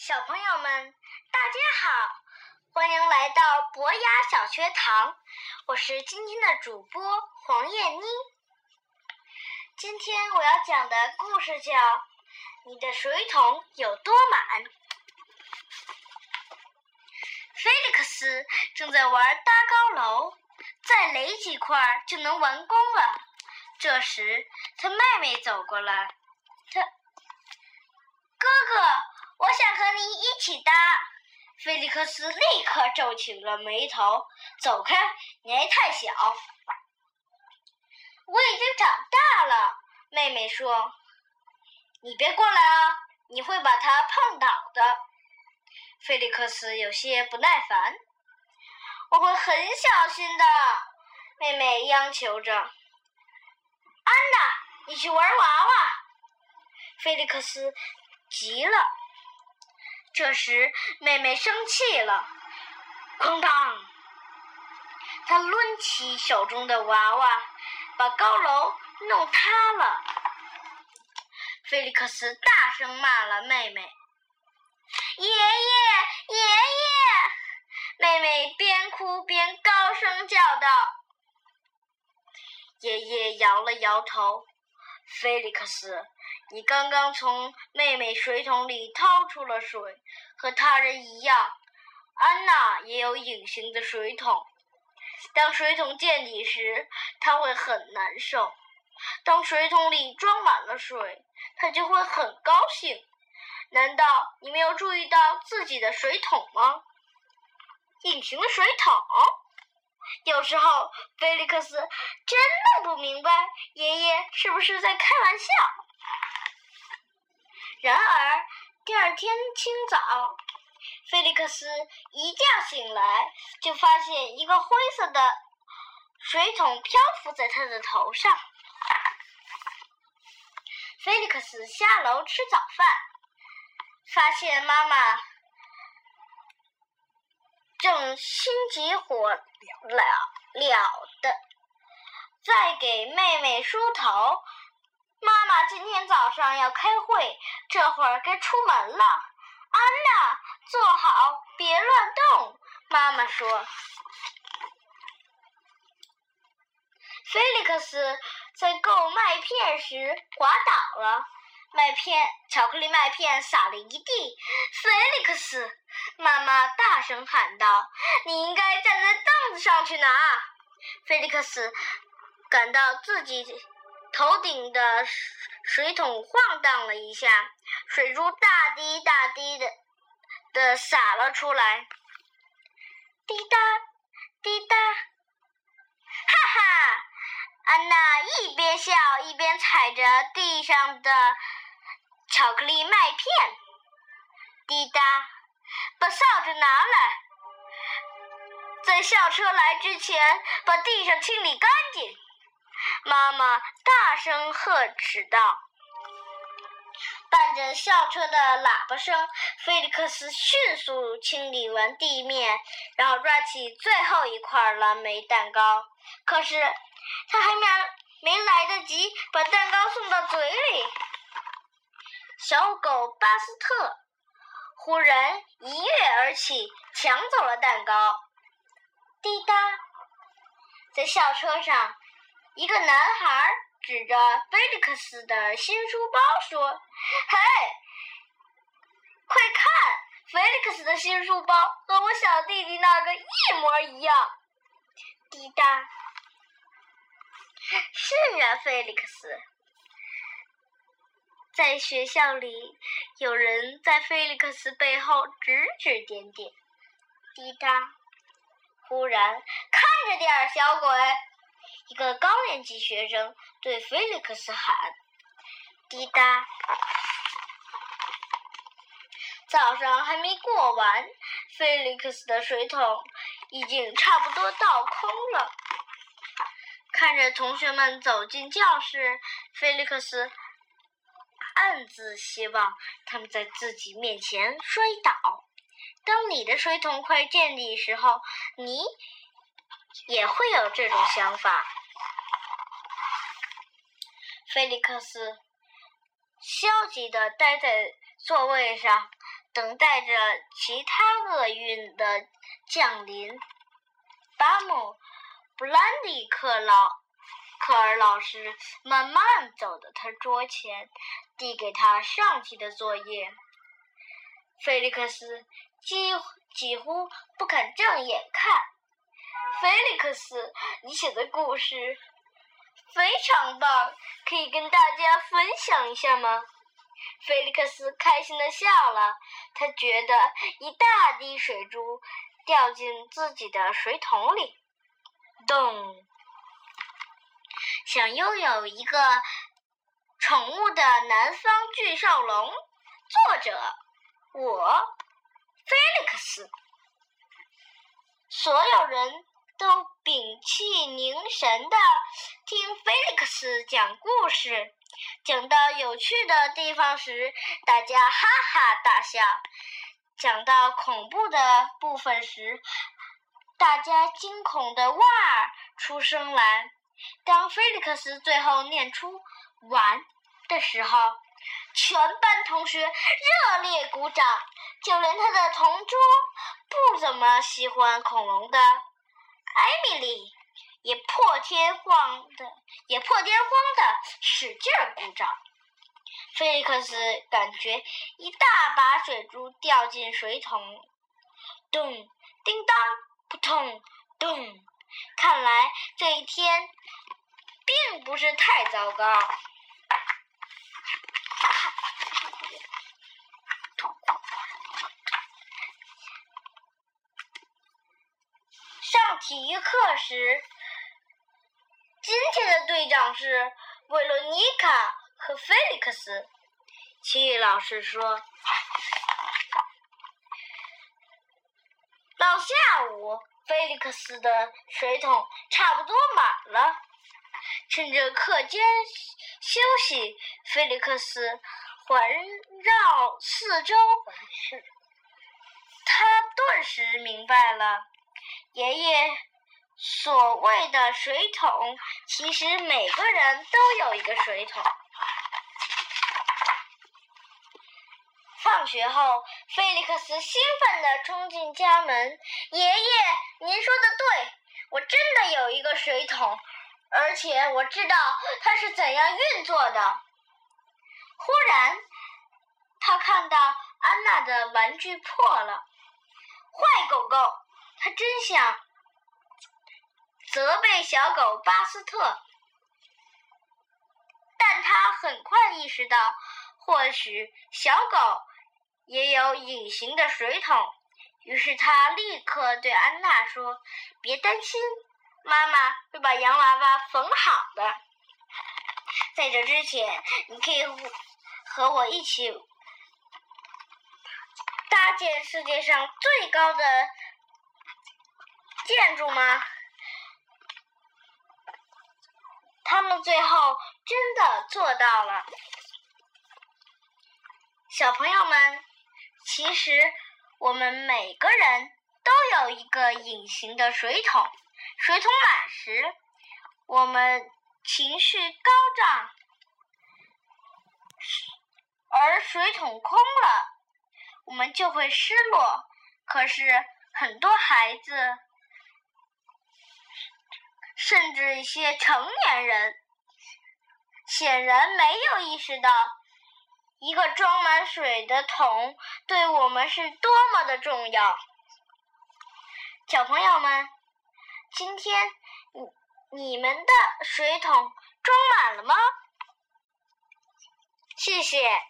小朋友们，大家好，欢迎来到博雅小学堂，我是今天的主播黄燕妮。今天我要讲的故事叫《你的水桶有多满》。菲利克斯正在玩搭高楼，再垒几块就能完工了。这时，他妹妹走过来，他哥哥。我想和你一起搭。菲利克斯立刻皱起了眉头，走开，你还太小。我已经长大了，妹妹说。你别过来啊，你会把它碰倒的。菲利克斯有些不耐烦。我会很小心的，妹妹央求着。安娜，你去玩娃娃。菲利克斯急了。这时，妹妹生气了，哐当！她抡起手中的娃娃，把高楼弄塌了。菲利克斯大声骂了妹妹：“爷爷，爷爷！”妹妹边哭边高声叫道。爷爷摇了摇头：“菲利克斯。”你刚刚从妹妹水桶里掏出了水，和他人一样。安娜也有隐形的水桶。当水桶见底时，她会很难受；当水桶里装满了水，她就会很高兴。难道你没有注意到自己的水桶吗？隐形的水桶。有时候，菲利克斯真弄不明白爷爷是不是在开玩笑。然而，第二天清早，菲利克斯一觉醒来，就发现一个灰色的水桶漂浮在他的头上。菲利克斯下楼吃早饭，发现妈妈正心急火燎燎的在给妹妹梳头。妈妈今天早上要开会，这会儿该出门了。安娜，坐好，别乱动。妈妈说。菲利克斯在购麦片时滑倒了，麦片，巧克力麦片洒了一地。菲利克斯，妈妈大声喊道：“你应该站在凳子上去拿。”菲利克斯感到自己。头顶的水桶晃荡了一下，水珠大滴大滴的的洒了出来，滴答滴答，哈哈！安娜一边笑一边踩着地上的巧克力麦片，滴答，把扫帚拿来，在校车来之前把地上清理干净。妈妈大声呵斥道：“伴着校车的喇叭声，菲利克斯迅速清理完地面，然后抓起最后一块蓝莓蛋糕。可是他还没没来得及把蛋糕送到嘴里，小狗巴斯特忽然一跃而起，抢走了蛋糕。滴答，在校车上。”一个男孩指着菲利克斯的新书包说：“嘿，快看，菲利克斯的新书包和我小弟弟那个一模一样。”滴答。是啊，菲利克斯。在学校里，有人在菲利克斯背后指指点点。滴答。忽然，看着点，小鬼。一个高年级学生对菲利克斯喊：“滴答！”早上还没过完，菲利克斯的水桶已经差不多倒空了。看着同学们走进教室，菲利克斯暗自希望他们在自己面前摔倒。当你的水桶快见底时候，你也会有这种想法。菲利克斯消极地待在座位上，等待着其他厄运的降临。巴姆布兰迪克老科尔老师慢慢走到他桌前，递给他上期的作业。菲利克斯几几乎不肯正眼看。菲利克斯，你写的故事非常棒，可以跟大家分享一下吗？菲利克斯开心的笑了，他觉得一大滴水珠掉进自己的水桶里，咚！想拥有一个宠物的南方巨兽龙，作者我，菲利克斯。所有人都屏气凝神的听菲利克斯讲故事。讲到有趣的地方时，大家哈哈大笑；讲到恐怖的部分时，大家惊恐的哇出声来。当菲利克斯最后念出“完”的时候，全班同学热烈鼓掌，就连他的同桌不怎么喜欢恐龙的艾米丽。也破天荒的，也破天荒的使劲儿鼓掌。菲利克斯感觉一大把水珠掉进水桶，咚，叮当，扑通，咚。看来这一天并不是太糟糕。上体育课时。今天的队长是维罗妮卡和菲利克斯。体育老师说：“到下午，菲利克斯的水桶差不多满了。趁着课间休息，菲利克斯环绕四周，他顿时明白了，爷爷。”所谓的水桶，其实每个人都有一个水桶。放学后，菲利克斯兴奋地冲进家门：“爷爷，您说的对，我真的有一个水桶，而且我知道它是怎样运作的。”忽然，他看到安娜的玩具破了，坏狗狗，他真想。责备小狗巴斯特，但他很快意识到，或许小狗也有隐形的水桶。于是他立刻对安娜说：“别担心，妈妈会把洋娃娃缝好的。在这之前，你可以和我一起搭建世界上最高的建筑吗？”他们最后真的做到了，小朋友们，其实我们每个人都有一个隐形的水桶。水桶满时，我们情绪高涨；而水桶空了，我们就会失落。可是很多孩子。甚至一些成年人显然没有意识到，一个装满水的桶对我们是多么的重要。小朋友们，今天你你们的水桶装满了吗？谢谢。